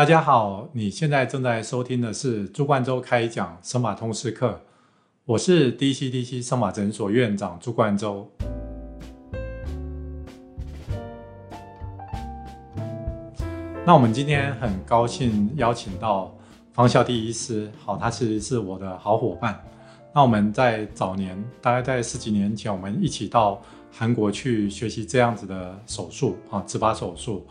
大家好，你现在正在收听的是朱冠洲开讲生马通识课，我是 DCDC 生马诊所院长朱冠洲。那我们今天很高兴邀请到方孝棣医师，好，他其实是我的好伙伴。那我们在早年，大概在十几年前，我们一起到韩国去学习这样子的手术啊，植拔手术。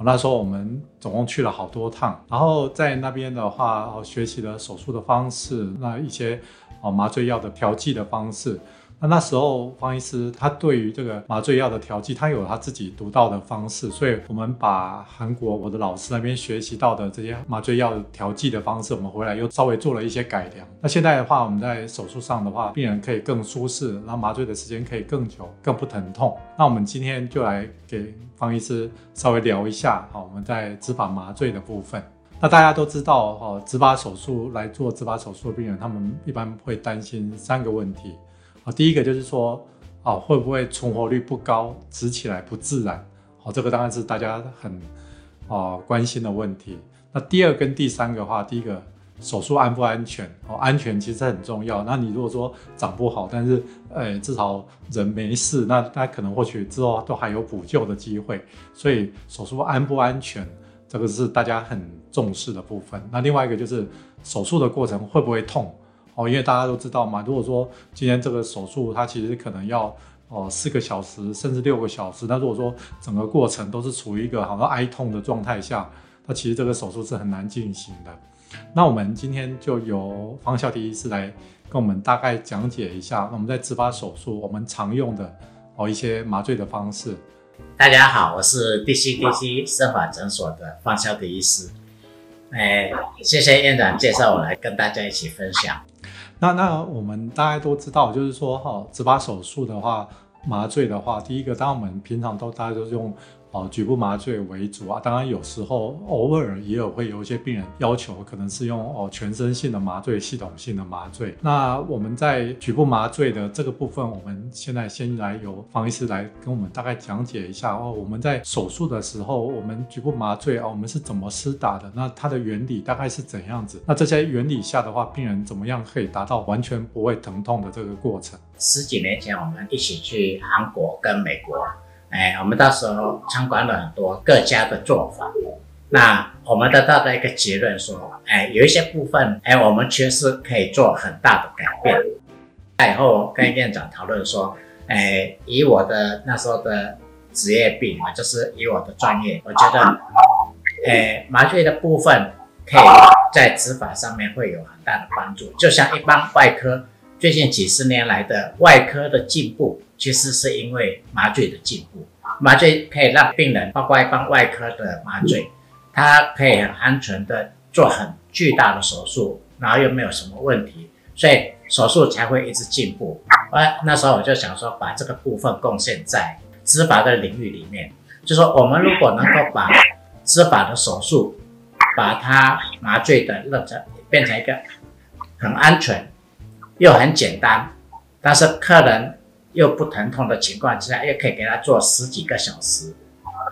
那时候我们总共去了好多趟，然后在那边的话，学习了手术的方式，那一些哦麻醉药的调剂的方式。那那时候方医师他对于这个麻醉药的调剂，他有他自己独到的方式，所以我们把韩国我的老师那边学习到的这些麻醉药调剂的方式，我们回来又稍微做了一些改良。那现在的话，我们在手术上的话，病人可以更舒适，然后麻醉的时间可以更久，更不疼痛。那我们今天就来给方医师稍微聊一下，好，我们在植拔麻醉的部分。那大家都知道，哦，植拔手术来做植拔手术的病人，他们一般会担心三个问题。啊，第一个就是说，啊，会不会存活率不高，植起来不自然？好，这个当然是大家很啊关心的问题。那第二跟第三个话，第一个手术安不安全？哦，安全其实很重要。那你如果说长不好，但是呃至少人没事，那那可能或许之后都还有补救的机会。所以手术安不安全，这个是大家很重视的部分。那另外一个就是手术的过程会不会痛？哦，因为大家都知道嘛，如果说今天这个手术它其实可能要哦四个小时甚至六个小时，那如果说整个过程都是处于一个好像哀痛的状态下，那其实这个手术是很难进行的。那我们今天就由方孝迪医师来跟我们大概讲解一下，我们在植发手术我们常用的哦一些麻醉的方式。大家好，我是 DCDC 生法诊所的方孝迪医师。哎，谢谢院长介绍我来跟大家一起分享。那那我们大家都知道，就是说哈，植拔手术的话，麻醉的话，第一个，当我们平常都大家都是用。哦，局部麻醉为主啊，当然有时候偶尔也有会有一些病人要求，可能是用哦全身性的麻醉、系统性的麻醉。那我们在局部麻醉的这个部分，我们现在先来由方医师来跟我们大概讲解一下哦。我们在手术的时候，我们局部麻醉啊，我们是怎么施打的？那它的原理大概是怎样子？那这些原理下的话，病人怎么样可以达到完全不会疼痛的这个过程？十几年前，我们一起去韩国跟美国。哎，我们到时候参观了很多各家的做法，那我们得到的一个结论说，哎，有一些部分，哎，我们确实可以做很大的改变。那以后跟院长讨论说，哎，以我的那时候的职业病啊，就是以我的专业，我觉得，哎，麻醉的部分可以在执法上面会有很大的帮助。就像一般外科，最近几十年来的外科的进步。其实是因为麻醉的进步，麻醉可以让病人，包括一般外科的麻醉，它可以很安全的做很巨大的手术，然后又没有什么问题，所以手术才会一直进步。哎，那时候我就想说，把这个部分贡献在执法的领域里面，就说我们如果能够把执法的手术，把它麻醉的认成变成一个很安全又很简单，但是客人。又不疼痛的情况之下，又可以给他做十几个小时，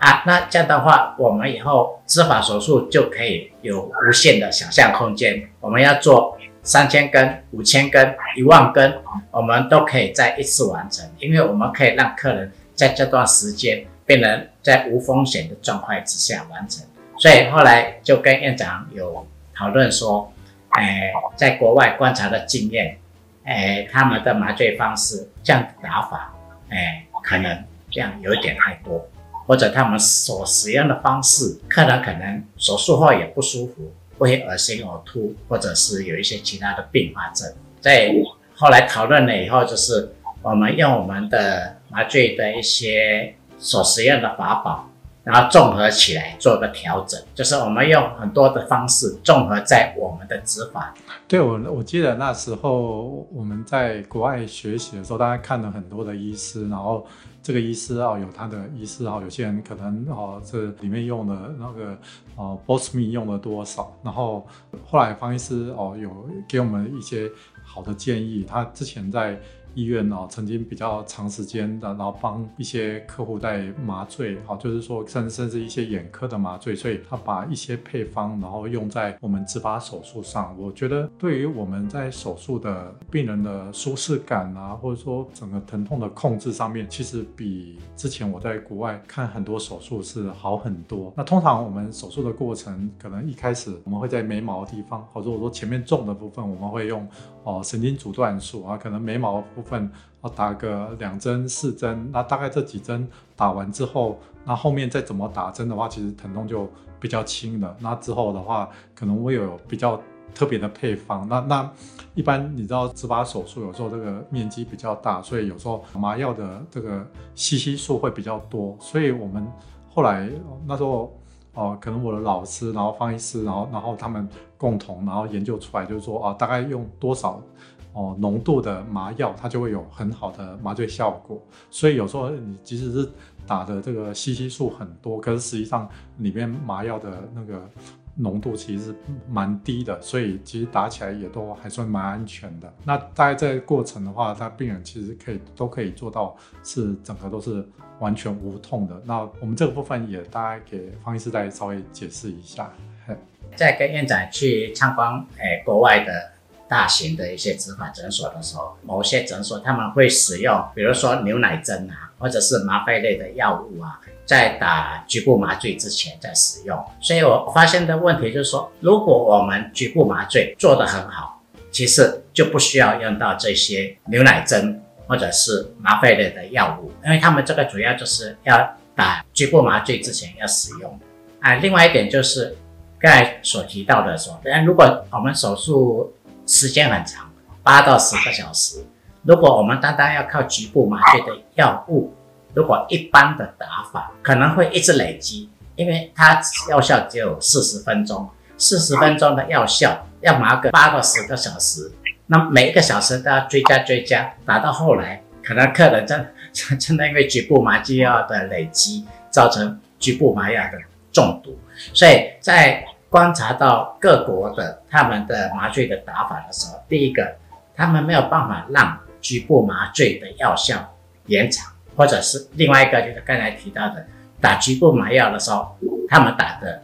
啊，那这样的话，我们以后植发手术就可以有无限的想象空间。我们要做三千根、五千根、一万根，我们都可以在一次完成，因为我们可以让客人在这段时间，病人在无风险的状态之下完成。所以后来就跟院长有讨论说，哎，在国外观察的经验。哎，他们的麻醉方式这样打法，哎，可能这样有一点太多，或者他们所使用的方式，客人可能手术后也不舒服，会恶心呕吐，或者是有一些其他的并发症。在后来讨论了以后，就是我们用我们的麻醉的一些所使用的法宝。然后综合起来做个调整，就是我们用很多的方式综合在我们的执法。对我，我记得那时候我们在国外学习的时候，大家看了很多的医师，然后这个医师啊有他的医师啊，有些人可能哦这里面用的那个哦 Bosme 用了多少，然后后来方医师哦有给我们一些好的建议，他之前在医院哦，曾经比较长时间的，然后帮一些客户在麻醉，好，就是说甚甚至一些眼科的麻醉，所以他把一些配方，然后用在我们植发手术上。我觉得对于我们在手术的病人的舒适感啊，或者说整个疼痛的控制上面，其实比之前我在国外看很多手术是好很多。那通常我们手术的过程，可能一开始我们会在眉毛的地方，或者我说前面重的部分，我们会用哦神经阻断术啊，可能眉毛部分要打个两针四针，那大概这几针打完之后，那后面再怎么打针的话，其实疼痛就比较轻了。那之后的话，可能会有比较特别的配方。那那一般你知道植发手术有时候这个面积比较大，所以有时候麻药的这个吸吸数会比较多，所以我们后来那时候。哦，可能我的老师，然后方医师，然后然后他们共同然后研究出来，就是说啊，大概用多少哦浓度的麻药，它就会有很好的麻醉效果。所以有时候你即使是打的这个吸吸数很多，可是实际上里面麻药的那个。浓度其实是蛮低的，所以其实打起来也都还算蛮安全的。那大概这个过程的话，他病人其实可以都可以做到是整个都是完全无痛的。那我们这个部分也大概给方医师再稍微解释一下。在跟院长去参观诶国外的大型的一些植发诊所的时候，某些诊所他们会使用，比如说牛奶针啊，或者是吗啡类的药物啊。在打局部麻醉之前再使用，所以我发现的问题就是说，如果我们局部麻醉做得很好，其实就不需要用到这些牛奶针或者是麻啡类的药物，因为他们这个主要就是要打局部麻醉之前要使用。啊，另外一点就是刚才所提到的说，如果我们手术时间很长，八到十个小时，如果我们单单要靠局部麻醉的药物。如果一般的打法可能会一直累积，因为它药效只有四十分钟，四十分钟的药效要麻个八到十个小时，那每一个小时都要追加追加，打到后来，可能客人真真的因为局部麻醉药的累积，造成局部麻药的中毒。所以在观察到各国的他们的麻醉的打法的时候，第一个，他们没有办法让局部麻醉的药效延长。或者是另外一个，就是刚才提到的，打局部麻药的时候，他们打的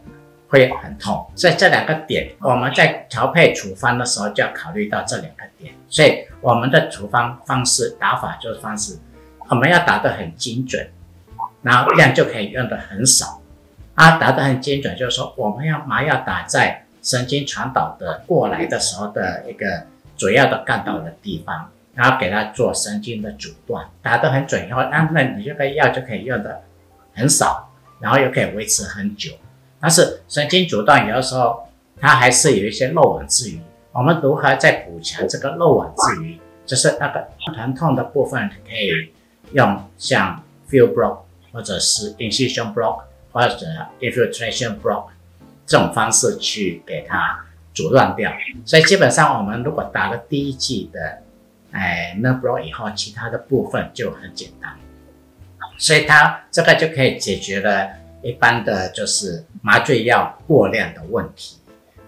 会很痛。所以这两个点，我们在调配处方的时候就要考虑到这两个点。所以我们的处方方式打法就是方式，我们要打得很精准，然后量就可以用的很少。啊，打得很精准，就是说我们要麻药打在神经传导的过来的时候的一个主要的干道的地方。然后给他做神经的阻断，打得很准以后，那那你这个药就可以用的很少，然后又可以维持很久。但是神经阻断有的时候它还是有一些漏网之鱼，我们如何再补强这个漏网之鱼？就是那个疼痛的部分可以用像 field block 或者是 incision block 或者 infiltration block 这种方式去给它阻断掉。所以基本上我们如果打了第一剂的。哎，那不以后其他的部分就很简单，所以它这个就可以解决了一般的就是麻醉药过量的问题，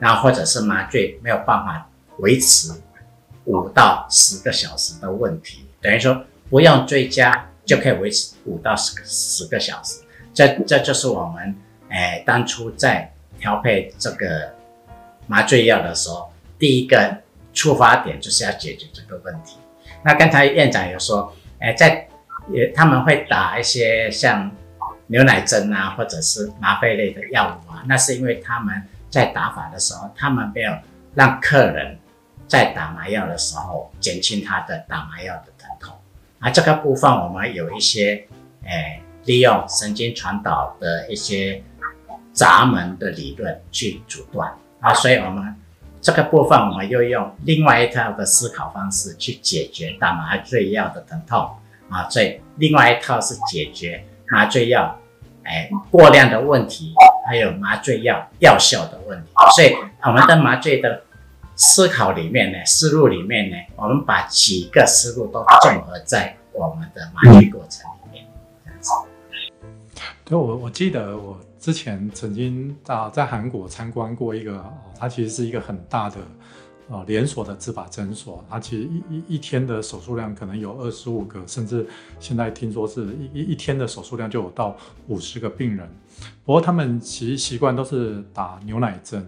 然后或者是麻醉没有办法维持五到十个小时的问题，等于说不用追加就可以维持五到十十个小时，这这就是我们哎当初在调配这个麻醉药的时候第一个。出发点就是要解决这个问题。那刚才院长有说，哎，在也他们会打一些像牛奶针啊，或者是麻啡类的药物啊，那是因为他们在打法的时候，他们没有让客人在打麻药的时候减轻他的打麻药的疼痛。啊，这个部分我们有一些，哎，利用神经传导的一些闸门的理论去阻断啊，所以我们。这个部分我们又用另外一套的思考方式去解决打麻醉药的疼痛啊，所以另外一套是解决麻醉药哎过量的问题，还有麻醉药药效的问题。所以我们的麻醉的思考里面呢，思路里面呢，我们把几个思路都综合在我们的麻醉过程里面，这样子。对，我我记得我。之前曾经啊在韩国参观过一个，它其实是一个很大的呃连锁的执法诊所，它其实一一一天的手术量可能有二十五个，甚至现在听说是一一一天的手术量就有到五十个病人。不过他们其实习惯都是打牛奶针。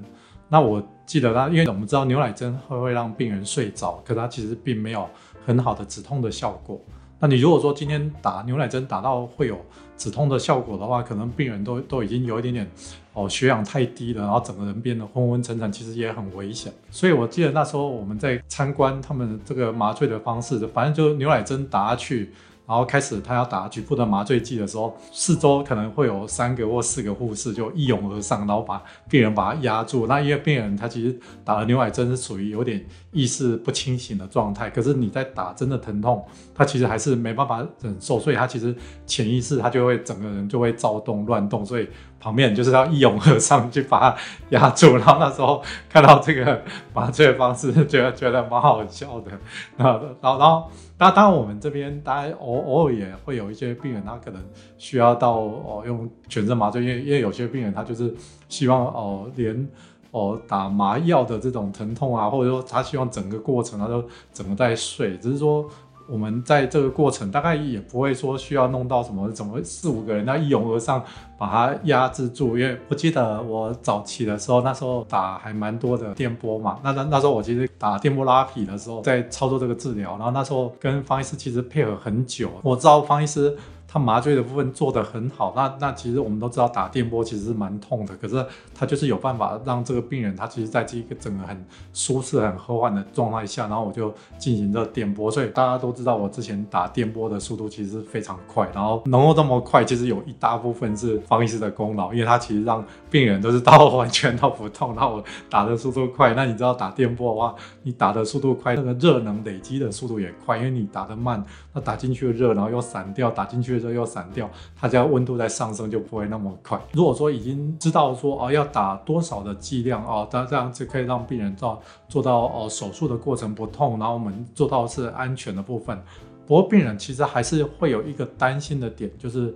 那我记得他，因为我们知道牛奶针会会让病人睡着，可它其实并没有很好的止痛的效果。那你如果说今天打牛奶针打到会有止痛的效果的话，可能病人都都已经有一点点哦血氧太低了，然后整个人变得昏昏沉沉，其实也很危险。所以我记得那时候我们在参观他们这个麻醉的方式，反正就牛奶针打下去。然后开始他要打局部的麻醉剂的时候，四周可能会有三个或四个护士就一拥而上，然后把病人把他压住。那因为病人他其实打了牛奶针是属于有点意识不清醒的状态，可是你在打针的疼痛，他其实还是没办法忍受，所以他其实潜意识他就会整个人就会躁动乱动，所以旁边就是要一拥而上去把他压住。然后那时候看到这个麻醉方式，觉得觉得蛮好笑的。然后然后然后。那当然，我们这边大家偶偶尔也会有一些病人，他可能需要到哦用全身麻醉，因为因为有些病人他就是希望哦连哦打麻药的这种疼痛啊，或者说他希望整个过程他都整个在睡，只是说。我们在这个过程大概也不会说需要弄到什么怎么四五个人那一拥而上把它压制住，因为我记得我早期的时候，那时候打还蛮多的电波嘛，那那那时候我其实打电波拉皮的时候在操作这个治疗，然后那时候跟方医师其实配合很久，我知道方医师。他麻醉的部分做得很好，那那其实我们都知道打电波其实是蛮痛的，可是他就是有办法让这个病人他其实在这一个整个很舒适、很和缓的状态下，然后我就进行这电波，所以大家都知道我之前打电波的速度其实非常快，然后能够这么快，其实有一大部分是方医师的功劳，因为他其实让病人都是到完全都不痛，那我打的速度快，那你知道打电波的话，你打的速度快，那个热能累积的速度也快，因为你打得慢，那打进去的热然后又散掉，打进去的。又散掉，它只要温度在上升就不会那么快。如果说已经知道说哦要打多少的剂量哦，它这样子可以让病人做做到哦手术的过程不痛，然后我们做到是安全的部分。不过病人其实还是会有一个担心的点，就是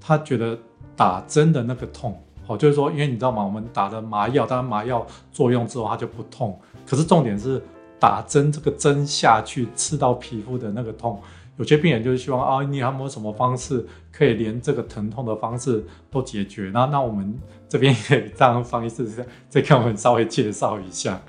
他觉得打针的那个痛，哦，就是说因为你知道吗？我们打的麻药，当然麻药作用之后它就不痛，可是重点是打针这个针下去刺到皮肤的那个痛。有些病人就是希望啊，你有没有什么方式可以连这个疼痛的方式都解决？那那我们这边也让方医师再给我们稍微介绍一下。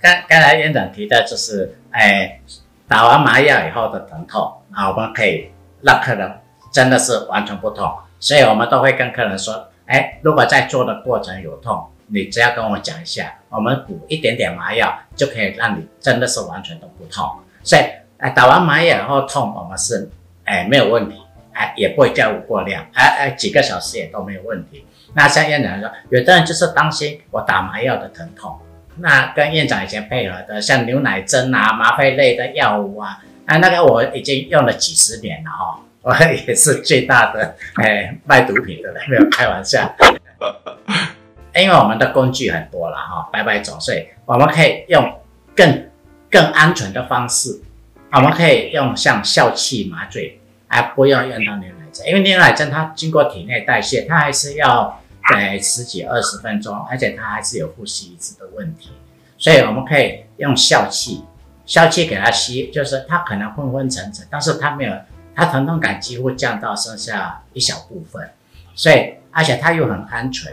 刚刚才院长提到就是，哎，打完麻药以后的疼痛啊，我们可以让客人真的是完全不痛，所以我们都会跟客人说，哎，如果在做的过程有痛，你只要跟我讲一下，我们补一点点麻药就可以让你真的是完全都不痛，所以。哎，打完麻药后痛，我们是哎没有问题，哎也不会叫过量，哎哎几个小时也都没有问题。那像院长说，有的人就是担心我打麻药的疼痛，那跟院长以前配合的，像牛奶针啊、麻啡类的药物啊，啊那个我已经用了几十年了哈，我也是最大的哎卖毒品的人，没有开玩笑。因为我们的工具很多了哈，百百种，所以我们可以用更更安全的方式。我们可以用像笑气麻醉，而不用用到牛奶针，因为牛奶针它经过体内代谢，它还是要在十几二十分钟，而且它还是有呼吸一次的问题，所以我们可以用笑气，笑气给它吸，就是它可能昏昏沉沉，但是它没有，它疼痛感几乎降到剩下一小部分，所以而且它又很安全，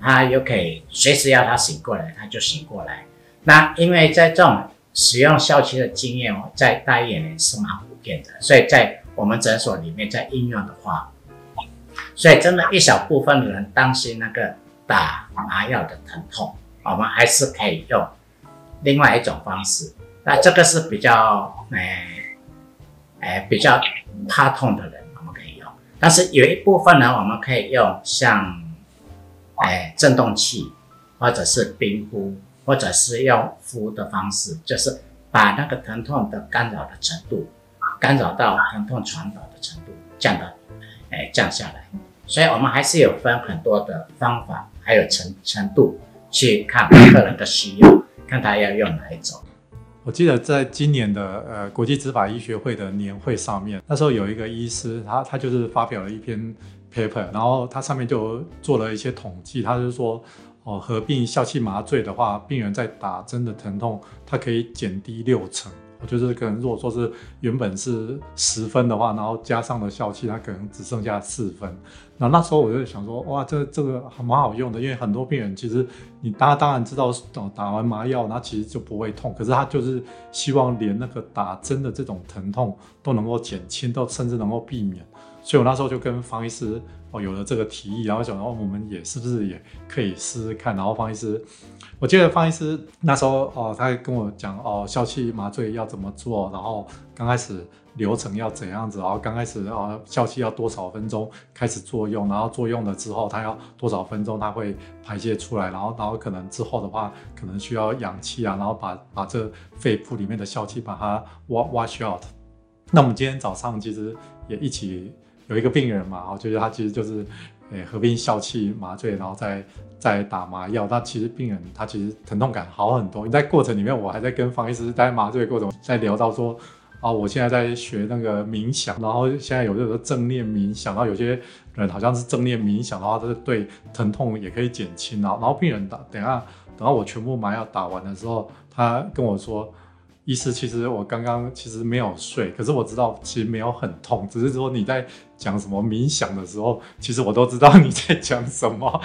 它又可以随时要它醒过来，它就醒过来。那因为在这种使用笑气的经验哦，在大医院是蛮普遍的，所以在我们诊所里面在应用的话，所以真的，一小部分的人担心那个打麻药的疼痛，我们还是可以用另外一种方式。那这个是比较诶诶比较怕痛的人，我们可以用。但是有一部分呢，我们可以用像诶振动器或者是冰敷。或者是用敷的方式，就是把那个疼痛的干扰的程度，干扰到疼痛传导的程度降到，哎降下来。所以我们还是有分很多的方法，还有程程度去看客人的需要，看他要用哪一种。我记得在今年的呃国际执法医学会的年会上面，那时候有一个医师，他他就是发表了一篇 paper，然后他上面就做了一些统计，他就说。哦合并笑气麻醉的话，病人在打针的疼痛，它可以减低六成。我就是可能如果说是原本是十分的话，然后加上了笑气，它可能只剩下四分。那那时候我就想说，哇，这这个还蛮好用的，因为很多病人其实你大家当然知道，打完麻药，那其实就不会痛，可是他就是希望连那个打针的这种疼痛都能够减轻，都甚至能够避免。所以我那时候就跟方医师哦有了这个提议，然后想到我们也是不是也可以试试看。然后方医师，我记得方医师那时候哦，他跟我讲哦，笑气麻醉要怎么做，然后刚开始流程要怎样子，然后刚开始哦，笑气要多少分钟开始作用，然后作用了之后，它要多少分钟它会排泄出来，然后然后可能之后的话，可能需要氧气啊，然后把把这肺部里面的笑气把它 wash out。那我们今天早上其实也一起。有一个病人嘛，然后，就是他其实就是，诶，合并笑气麻醉，然后再再打麻药。那其实病人他其实疼痛感好很多。你在过程里面，我还在跟方医师在麻醉过程在聊到说，啊，我现在在学那个冥想，然后现在有这个正念冥想，然后有些人好像是正念冥想的话，就是对疼痛也可以减轻。然后，然后病人打，等下等到我全部麻药打完的时候，他跟我说。医师，其实我刚刚其实没有睡，可是我知道其实没有很痛，只是说你在讲什么冥想的时候，其实我都知道你在讲什么。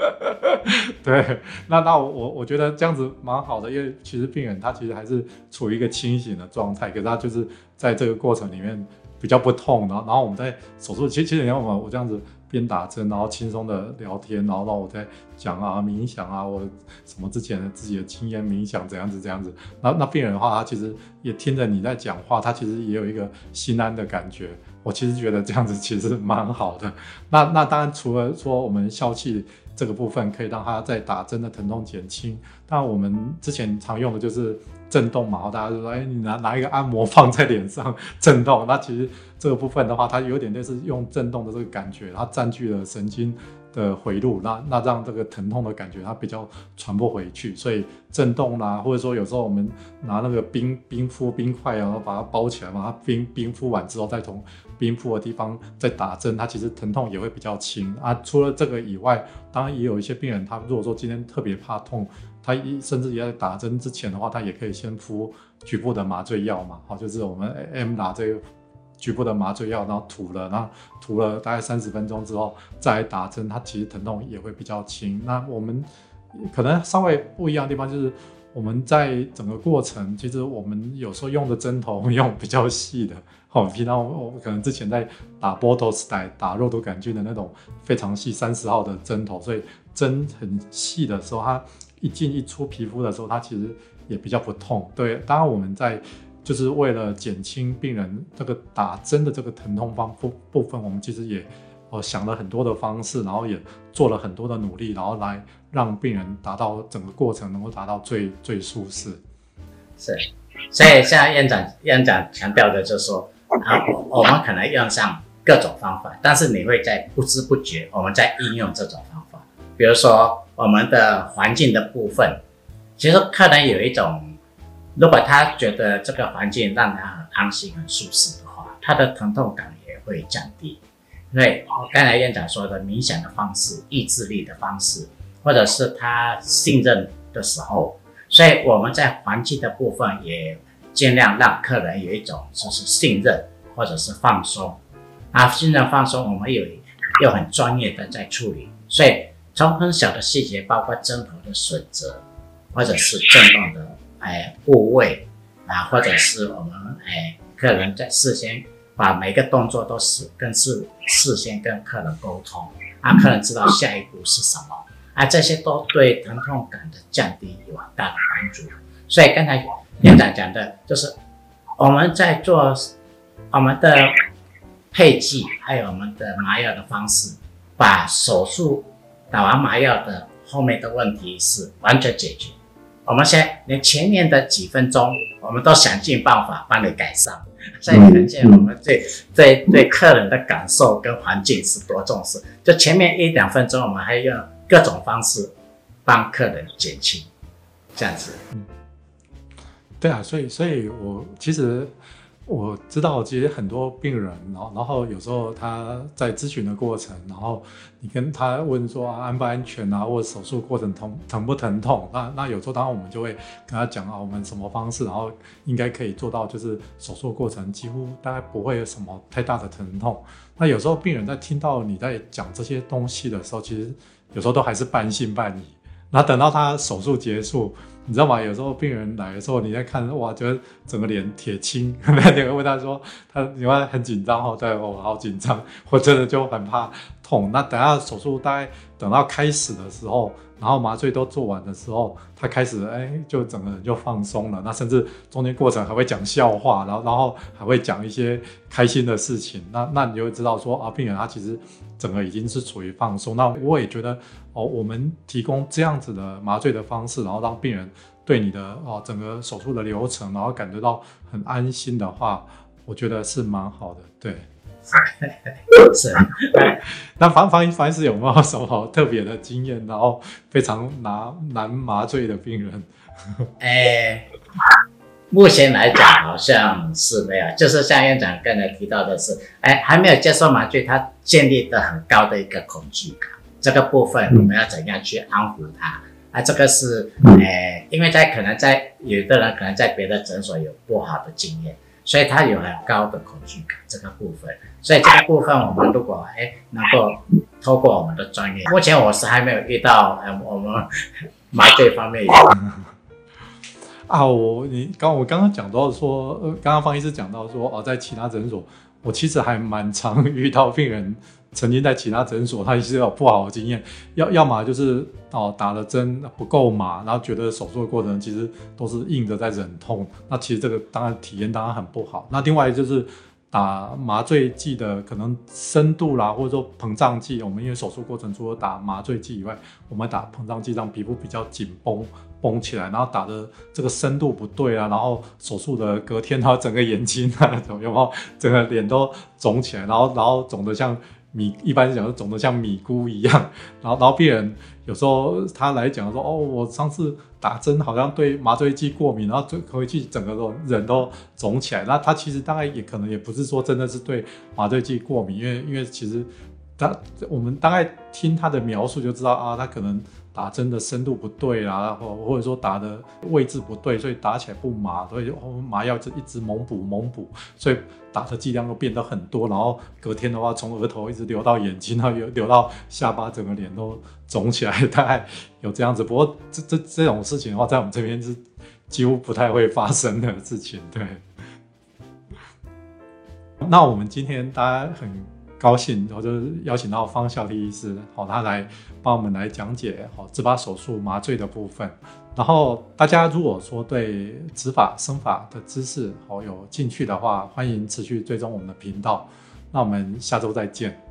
对，那那我我我觉得这样子蛮好的，因为其实病人他其实还是处于一个清醒的状态，可是他就是在这个过程里面比较不痛，然后然后我们在手术，其实其实你看我我这样子。边打针，然后轻松的聊天，然后让我在讲啊冥想啊，我什么之前的自己的经验冥想怎样子这样子。那那病人的话，他其实也听着你在讲话，他其实也有一个心安的感觉。我其实觉得这样子其实蛮好的。那那当然除了说我们消气这个部分可以让它在打针的疼痛减轻，但我们之前常用的就是震动嘛，大家就说，哎，你拿拿一个按摩放在脸上震动，那其实这个部分的话，它有点类似用震动的这个感觉，它占据了神经的回路，那那让这个疼痛的感觉它比较传播回去，所以震动啦，或者说有时候我们拿那个冰冰敷冰块，然后把它包起来，把它冰冰敷完之后再从。冰敷的地方在打针，它其实疼痛也会比较轻啊。除了这个以外，当然也有一些病人，他如果说今天特别怕痛，他一甚至也在打针之前的话，他也可以先敷局部的麻醉药嘛。好，就是我们 M 打这个局部的麻醉药，然后涂了，然后涂了大概三十分钟之后再打针，它其实疼痛也会比较轻。那我们可能稍微不一样的地方就是。我们在整个过程，其实我们有时候用的针头 用比较细的，好，平常我可能之前在打 Botox 打打肉毒杆菌的那种非常细三十号的针头，所以针很细的时候，它一进一出皮肤的时候，它其实也比较不痛。对，当然我们在就是为了减轻病人这个打针的这个疼痛方部部分，我们其实也。我想了很多的方式，然后也做了很多的努力，然后来让病人达到整个过程能够达到最最舒适。是，所以像院长院长强调的就是说，啊，我们可能用上各种方法，但是你会在不知不觉我们在应用这种方法。比如说我们的环境的部分，其实客人有一种，如果他觉得这个环境让他很安心、很舒适的话，他的疼痛感也会降低。对，刚才院长说的冥想的方式、意志力的方式，或者是他信任的时候，所以我们在环境的部分也尽量让客人有一种就是信任或者是放松。啊，信任放松，我们有又很专业的在处理，所以从很小的细节，包括针头的选择，或者是震动的哎部位啊，或者是我们哎客人在事先。把每个动作都是跟事事先跟客人沟通，让客人知道下一步是什么，啊，这些都对疼痛感的降低有很大的帮助。所以刚才院长讲的就是我们在做我们的配剂，还有我们的麻药的方式，把手术打完麻药的后面的问题是完全解决。我们先连前面的几分钟，我们都想尽办法帮你改善。所以可见我们对对对客人的感受跟环境是多重视。就前面一两分钟，我们还用各种方式帮客人减轻，这样子。嗯，对啊，所以所以我其实我知道，其实很多病人，然后然后有时候他在咨询的过程，然后你跟他问说安不安全啊，或者手术过程疼疼不疼痛？那那有时候当然我们就会跟他讲啊，我们什么方式，然后应该可以做到，就是手术过程几乎大概不会有什么太大的疼痛。那有时候病人在听到你在讲这些东西的时候，其实有时候都还是半信半疑。那等到他手术结束。你知道吗？有时候病人来的时候，你在看哇，觉得整个脸铁青。那你会问他说，他你会很紧张哦，对我好紧张，我真的就很怕痛。那等下手术大概等到开始的时候，然后麻醉都做完的时候，他开始哎，就整个人就放松了。那甚至中间过程还会讲笑话，然后然后还会讲一些开心的事情。那 那你就会知道说啊，病人他其实整个已经是处于放松。那我也觉得。哦，我们提供这样子的麻醉的方式，然后让病人对你的哦整个手术的流程，然后感觉到很安心的话，我觉得是蛮好的。对，是。那防防防医师有没有什么特别的经验？然后非常难难麻醉的病人？哎，目前来讲好像是没有，就是像院长刚才提到的是，哎，还没有接受麻醉，他建立的很高的一个恐惧感。这个部分我们要怎样去安抚他？啊，这个是，诶，因为在可能在有的人可能在别的诊所有不好的经验，所以他有很高的恐惧感。这个部分，所以这个部分我们如果诶能够透过我们的专业，目前我是还没有遇到，呃，我们麻醉方面有。啊，我你刚我刚刚讲到说，呃，刚刚方医师讲到说，哦，在其他诊所，我其实还蛮常 遇到病人。曾经在其他诊所，他也是有不好的经验，要要么就是哦打了针不够麻，然后觉得手术的过程其实都是硬着在忍痛，那其实这个当然体验当然很不好。那另外就是打麻醉剂的可能深度啦，或者说膨胀剂，我们因为手术过程除了打麻醉剂以外，我们打膨胀剂让皮肤比较紧绷绷起来，然后打的这个深度不对啊，然后手术的隔天，他整个眼睛啊，有没有整个脸都肿起来，然后然后肿得像。米一般讲，肿得像米菇一样，然后然后病人有时候他来讲说，哦，我上次打针好像对麻醉剂过敏，然后就回去整个都人都肿起来。那他其实大概也可能也不是说真的是对麻醉剂过敏，因为因为其实他我们大概听他的描述就知道啊，他可能。打针的深度不对啦，或或者说打的位置不对，所以打起来不麻，所以麻药就一直猛补猛补，所以打的剂量都变得很多，然后隔天的话从额头一直流到眼睛，然后流流到下巴，整个脸都肿起来，大概有这样子。不过这这这种事情的话，在我们这边是几乎不太会发生的事情。对。那我们今天大家很。高兴，然后就邀请到方孝利医师，好，他来帮我们来讲解好植发手术麻醉的部分。然后大家如果说对植发生发的知识好有兴趣的话，欢迎持续追踪我们的频道。那我们下周再见。